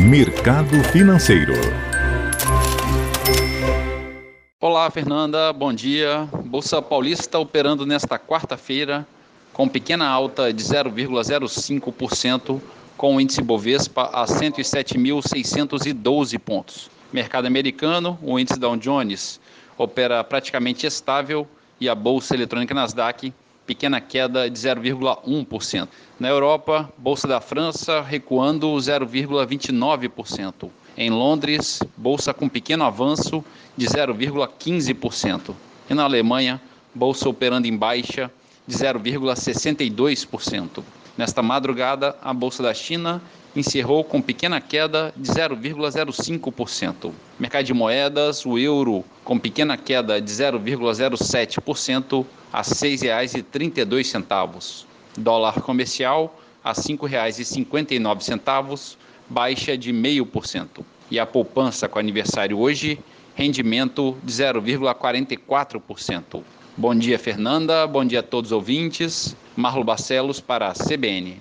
Mercado Financeiro. Olá, Fernanda, bom dia. Bolsa Paulista operando nesta quarta-feira com pequena alta de 0,05%, com o índice Bovespa a 107.612 pontos. Mercado americano, o índice Dow Jones opera praticamente estável e a bolsa eletrônica Nasdaq pequena queda de 0,1%. Na Europa, bolsa da França recuando 0,29%. Em Londres, bolsa com pequeno avanço de 0,15%. E na Alemanha, bolsa operando em baixa de 0,62%. Nesta madrugada, a bolsa da China encerrou com pequena queda de 0,05%. Mercado de moedas, o euro com pequena queda de 0,07% a R$ 6,32. Dólar comercial a R$ 5,59, baixa de 0,5%. E a poupança com aniversário hoje, rendimento de 0,44%. Bom dia, Fernanda. Bom dia a todos os ouvintes. Marlo Barcelos para a CBN.